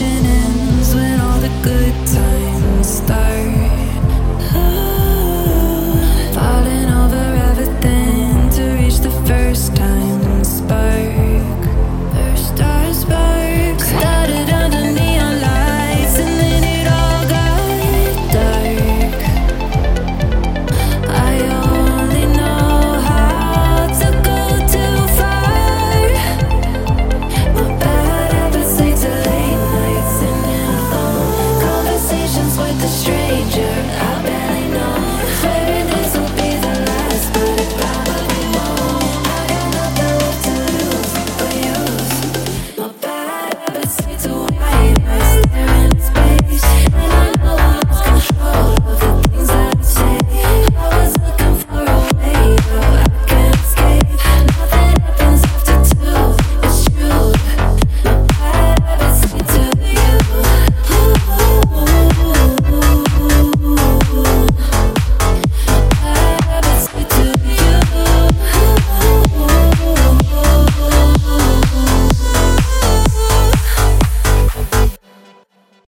watching him.